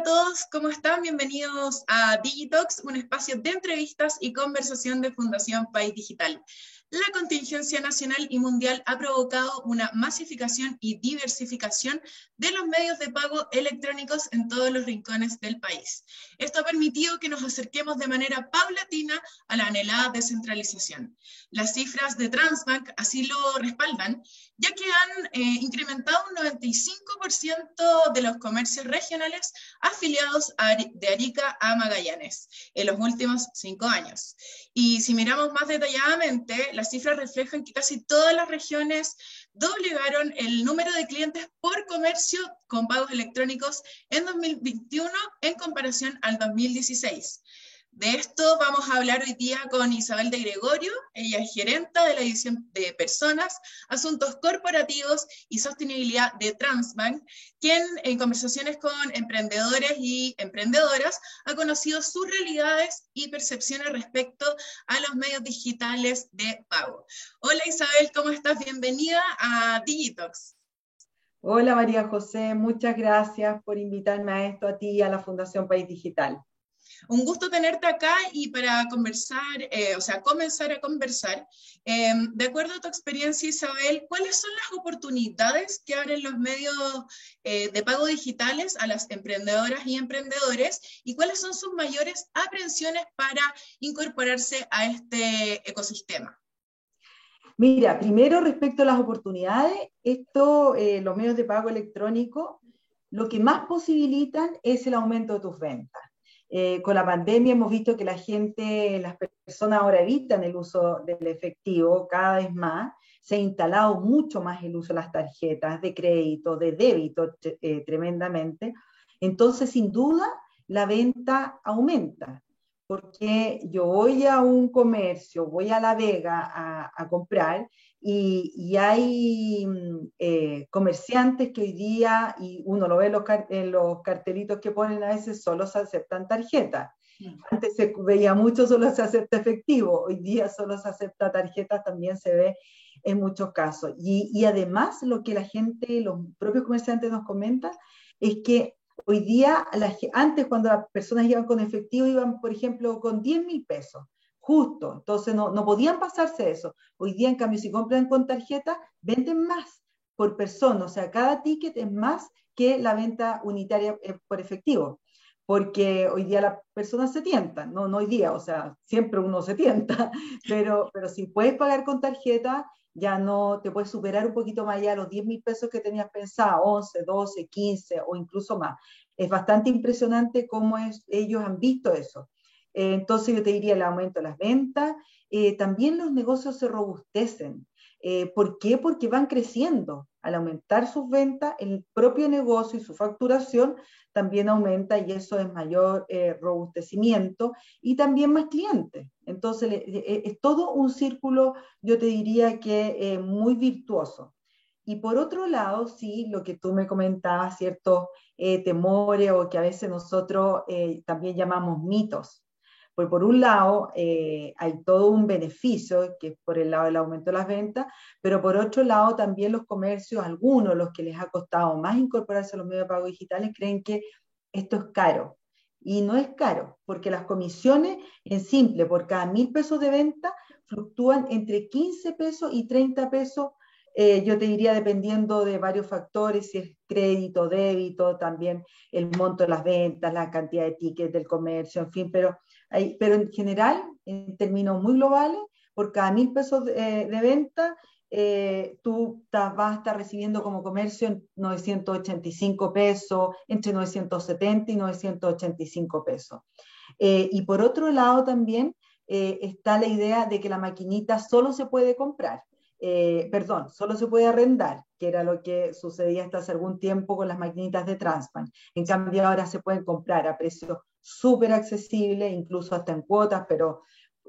a todos, ¿cómo están? Bienvenidos a Digitox, un espacio de entrevistas y conversación de Fundación País Digital. La contingencia nacional y mundial ha provocado una masificación y diversificación de los medios de pago electrónicos en todos los rincones del país. Esto ha permitido que nos acerquemos de manera paulatina a la anhelada descentralización. Las cifras de Transbank así lo respaldan, ya que han eh, incrementado un 95% de los comercios regionales afiliados de Arica a Magallanes en los últimos cinco años. Y si miramos más detalladamente, las cifras reflejan que casi todas las regiones doblegaron el número de clientes por comercio con pagos electrónicos en 2021 en comparación al 2016. De esto vamos a hablar hoy día con Isabel de Gregorio, ella es gerenta de la división de personas, asuntos corporativos y sostenibilidad de Transbank, quien en conversaciones con emprendedores y emprendedoras ha conocido sus realidades y percepciones respecto a los medios digitales de pago. Hola Isabel, ¿cómo estás? Bienvenida a Digitox. Hola María José, muchas gracias por invitarme a esto, a ti y a la Fundación País Digital. Un gusto tenerte acá y para conversar, eh, o sea, comenzar a conversar. Em, de acuerdo a tu experiencia, Isabel, ¿cuáles son las oportunidades que abren los medios eh, de pago digitales a las emprendedoras y emprendedores y cuáles son sus mayores aprensiones para incorporarse a este ecosistema? Mira, primero respecto a las oportunidades, esto, eh, los medios de pago electrónico, lo que más posibilitan es el aumento de tus ventas. Eh, con la pandemia hemos visto que la gente, las personas ahora evitan el uso del efectivo cada vez más. Se ha instalado mucho más el uso de las tarjetas de crédito, de débito eh, tremendamente. Entonces, sin duda, la venta aumenta porque yo voy a un comercio, voy a La Vega a, comprar y, hay mm, eh, comerciantes que hoy día, y uno lo ve en los, cartelitos que ponen a veces, solo se aceptan tarjetas. Mm. Antes se veía mucho solo se acepta efectivo, hoy día solo se acepta tarjetas, también se ve en muchos casos. Y, y además lo que la gente, los propios comerciantes nos comentan, es que Hoy día, antes cuando las personas iban con efectivo, iban, por ejemplo, con 10 mil pesos, justo, entonces no, no podían pasarse eso. Hoy día, en cambio, si compran con tarjeta, venden más por persona, o sea, cada ticket es más que la venta unitaria eh, por efectivo, porque hoy día las personas se tientan, no, no hoy día, o sea, siempre uno se tienta, pero, pero si puedes pagar con tarjeta, ya no te puedes superar un poquito más allá los 10 mil pesos que tenías pensado, 11, 12, 15 o incluso más. Es bastante impresionante cómo es, ellos han visto eso. Eh, entonces yo te diría el aumento de las ventas, eh, también los negocios se robustecen. Eh, ¿Por qué? Porque van creciendo. Al aumentar sus ventas, el propio negocio y su facturación también aumenta y eso es mayor eh, robustecimiento y también más clientes. Entonces, e, es todo un círculo, yo te diría que eh, muy virtuoso. Y por otro lado, sí, lo que tú me comentabas, ciertos eh, temores o que a veces nosotros también llamamos mitos. Pues por un lado eh, hay todo un beneficio, que es por el lado del aumento de las ventas, pero por otro lado también los comercios, algunos, los que les ha costado más incorporarse a los medios de pago digitales, creen que esto es caro. Y no es caro, porque las comisiones en simple por cada mil pesos de venta fluctúan entre 15 pesos y 30 pesos eh, yo te diría dependiendo de varios factores, si es crédito, débito, también el monto de las ventas, la cantidad de tickets del comercio, en fin, pero pero en general, en términos muy globales, por cada mil pesos de, eh, venta, eh, tú vas a estar recibiendo como comercio 985 pesos, entre 970 y 985 pesos. Eh, y por otro lado también está la idea de que la maquinita solo se puede comprar. perdón, solo se puede arrendar, que era lo que sucedía hasta hace algún tiempo con las maquinitas de Transpan. En cambio, ahora se pueden comprar a precios súper accesible, incluso hasta en cuotas, pero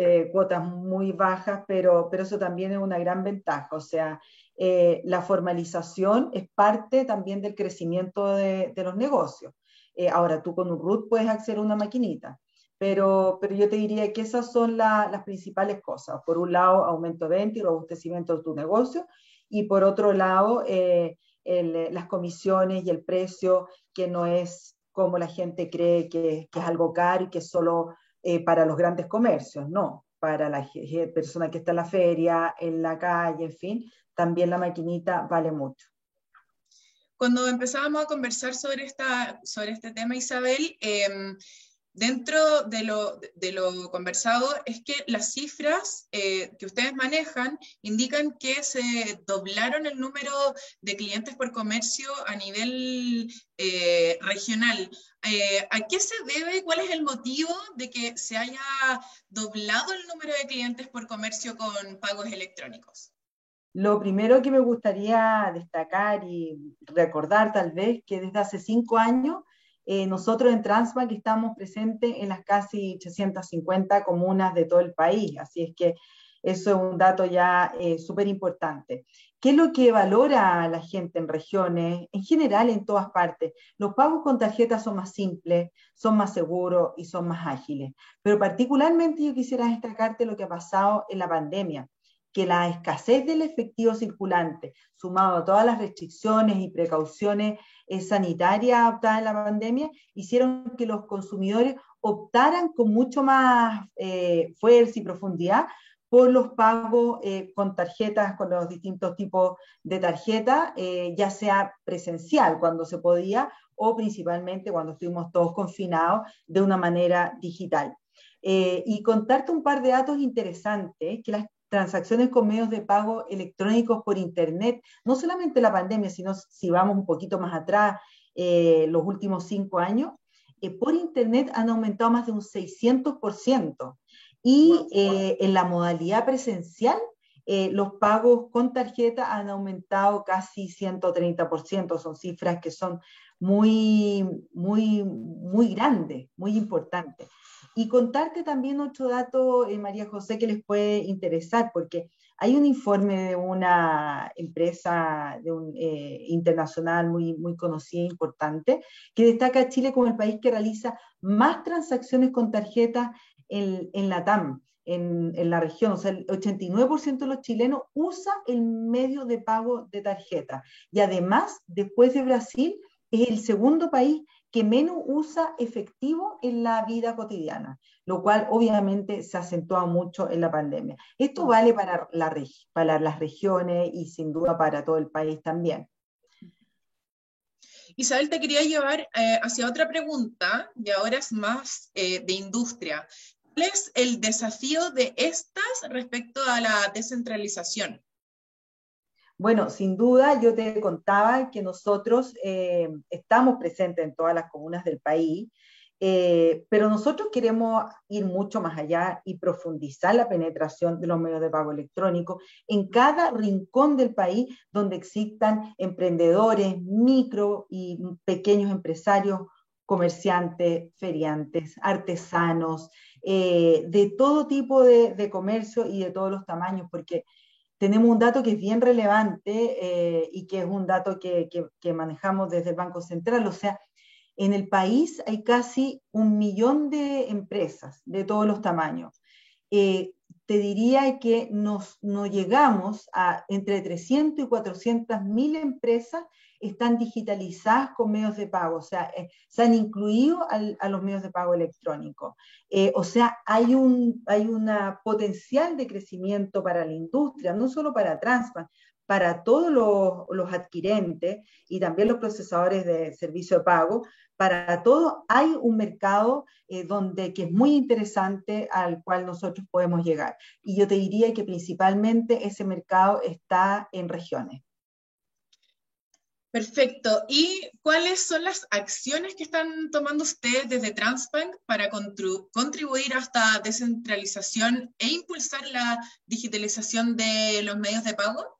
eh, cuotas muy bajas, pero, pero eso también es una gran ventaja. O sea, eh, la formalización es parte también del crecimiento de, los negocios. Eh, ahora, tú con un RUT puedes acceder a una maquinita, pero, pero yo te diría que esas son las principales cosas. Por un lado, aumento de venta y robustecimiento de tu negocio, y por otro lado, las comisiones y el precio que no es como la gente cree que, es algo caro y que es solo eh, para los grandes comercios, no, para la persona que está en la feria, en la calle, en fin, también la maquinita vale mucho. Cuando empezábamos a conversar sobre, esta, sobre este tema, Isabel, eh, Dentro de lo, de lo, conversado es que las cifras eh, que ustedes manejan indican que se doblaron el número de clientes por comercio a nivel eh, regional. Eh, ¿A qué se debe? ¿Cuál es el motivo de que se haya doblado el número de clientes por comercio con pagos electrónicos? Lo primero que me gustaría destacar y recordar tal vez que desde hace cinco años eh, nosotros en Transbank estamos presentes en las casi 850 comunas de todo el país, así es que eso es un dato ya eh, súper importante. ¿Qué es lo que valora la gente en regiones, en general en todas partes? Los pagos con tarjeta son más simples, son más seguros y son más ágiles. Pero particularmente yo quisiera destacarte lo que ha pasado en la pandemia que la escasez del efectivo circulante, sumado a todas las restricciones y precauciones eh, sanitarias adoptadas en la pandemia, hicieron que los consumidores optaran con mucho más eh, fuerza y profundidad por los pagos eh, con tarjetas, con los distintos tipos de tarjetas, ya sea presencial cuando se podía o principalmente cuando estuvimos todos confinados de una manera digital. y contarte un par de datos interesantes, que las transacciones con medios de pago electrónicos por Internet, no solamente la pandemia, sino si vamos un poquito más atrás, eh, los últimos cinco años, eh, por Internet han aumentado más de un 600%. Y eh, en la modalidad presencial, los pagos con tarjeta han aumentado casi 130%. Son cifras que son muy, muy, muy grandes, muy importantes. Y contarte también otro dato, eh, María José, que les puede interesar, porque hay un informe de una empresa de un, eh, internacional muy, muy conocida e importante que destaca a Chile como el país que realiza más transacciones con tarjetas en, en la TAM, en, en, la región. O sea, el 89% de los chilenos usa el medio de pago de tarjeta. Y además, después de Brasil, es el segundo país que menos usa efectivo en la vida cotidiana, lo cual obviamente se acentúa mucho en la pandemia. Esto vale para, la, para las regiones y sin duda para todo el país también. Isabel, te quería llevar eh, hacia otra pregunta, y ahora es más eh, de industria. ¿Cuál es el desafío de estas respecto a la descentralización? Bueno, sin duda, yo te contaba que nosotros eh, estamos presentes en todas las comunas del país, eh, pero nosotros queremos ir mucho más allá y profundizar la penetración de los medios de pago electrónico en cada rincón del país donde existan emprendedores, micro y pequeños empresarios, comerciantes, feriantes, artesanos, eh, de todo tipo de, de comercio y de todos los tamaños, porque tenemos un dato que es bien relevante eh, y que es un dato que, manejamos desde el Banco Central. O sea, en el país hay casi un millón de empresas de todos los tamaños. Eh, te diría que nos, nos, llegamos a entre 300 y 400 mil empresas están digitalizadas con medios de pago, o sea, eh, se han incluido a los medios de pago electrónicos. Eh, o sea, hay un hay una potencial de crecimiento para la industria, no solo para Transbank, para todos los, los, adquirentes y también los procesadores de servicio de pago, para todo hay un mercado eh, donde, que es muy interesante al cual nosotros podemos llegar. Y yo te diría que principalmente ese mercado está en regiones. Perfecto. ¿Y cuáles son las acciones que están tomando ustedes desde Transbank para contribuir a esta descentralización e impulsar la digitalización de los medios de pago?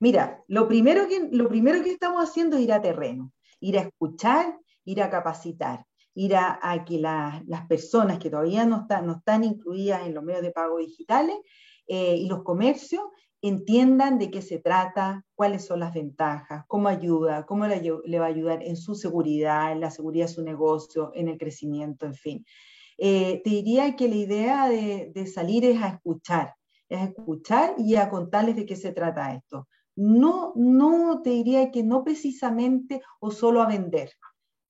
Mira, lo primero que, lo primero que estamos haciendo es ir a terreno, ir a escuchar, ir a capacitar, ir a, que las personas que todavía no están, no están incluidas en los medios de pago digitales eh, y los comercios entiendan de qué se trata, cuáles son las ventajas, cómo ayuda, cómo le, va a ayudar en su seguridad, en la seguridad de su negocio, en el crecimiento, en fin. Eh, te diría que la idea de, salir es a escuchar, es escuchar y a contarles de qué se trata esto. No, no te diría que no precisamente o solo a vender,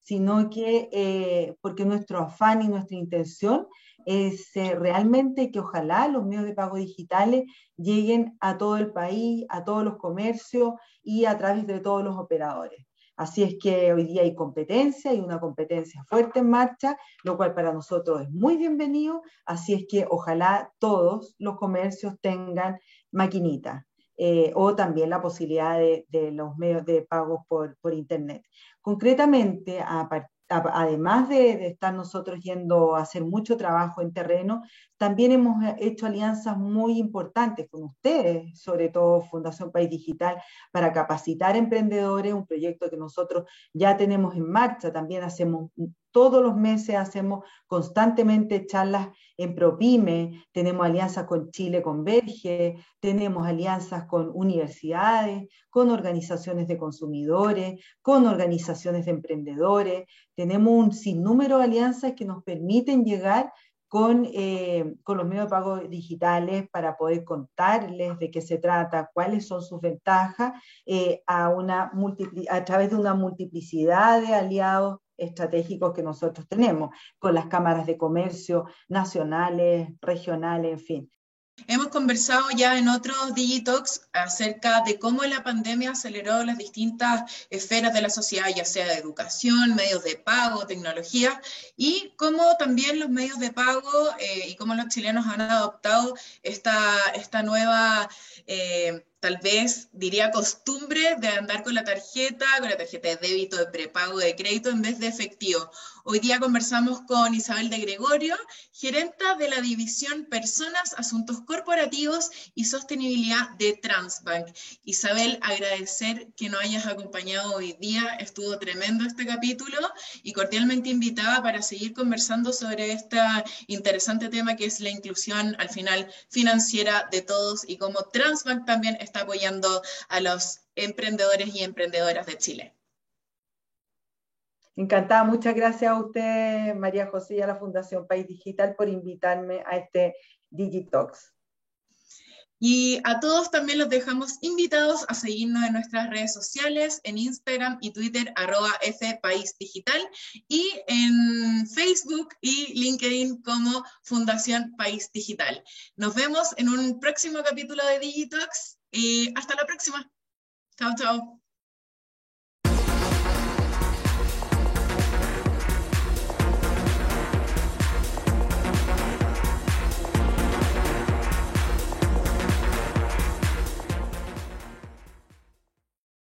sino que eh, porque nuestro afán y nuestra intención es eh, realmente que ojalá los medios de pago digitales lleguen a todo el país, a todos los comercios y a través de todos los operadores. Así es que hoy día hay competencia, hay una competencia fuerte en marcha, lo cual para nosotros es muy bienvenido. Así es que ojalá todos los comercios tengan maquinitas. Eh, o también la posibilidad de, los medios de pago por, por Internet. Concretamente, a, además de, estar nosotros yendo a hacer mucho trabajo en terreno, también hemos hecho alianzas muy importantes con ustedes, sobre todo Fundación País Digital, para capacitar emprendedores, un proyecto que nosotros ya tenemos en marcha. También hacemos todos los meses hacemos constantemente charlas en ProPyme, tenemos alianzas con Chile Converge, tenemos alianzas con universidades, con organizaciones de consumidores, con organizaciones de emprendedores, tenemos un sinnúmero de alianzas que nos permiten llegar con, eh, con, los medios de pago digitales para poder contarles de qué se trata, cuáles son sus ventajas, eh, a, una a través de una multiplicidad de aliados estratégicos que nosotros tenemos, con las cámaras de comercio nacionales, regionales, en fin. Hemos conversado ya en otros Digitox acerca de cómo la pandemia aceleró las distintas esferas de la sociedad, ya sea de educación, medios de pago, tecnología, y cómo también los medios de pago eh, y cómo los chilenos han adoptado esta, esta nueva... Eh, tal vez diría costumbre de andar con la tarjeta, con la tarjeta de débito, de prepago, de crédito en vez de efectivo. Hoy día conversamos con Isabel de Gregorio, gerenta de la división Personas, Asuntos Corporativos y Sostenibilidad de Transbank. Isabel, agradecer que nos hayas acompañado hoy día, estuvo tremendo este capítulo y cordialmente invitada para seguir conversando sobre este interesante tema que es la inclusión al final financiera de todos y cómo Transbank también está apoyando a los emprendedores y emprendedoras de Chile. Encantada, muchas gracias a usted, María José, y a la Fundación País Digital por invitarme a este Digitalks. Y a todos también los dejamos invitados a seguirnos en nuestras redes sociales, en Instagram y Twitter, arroba Digital, y en Facebook y LinkedIn como Fundación País Digital. Nos vemos en un próximo capítulo de Digitox y hasta la próxima. Chao, chao.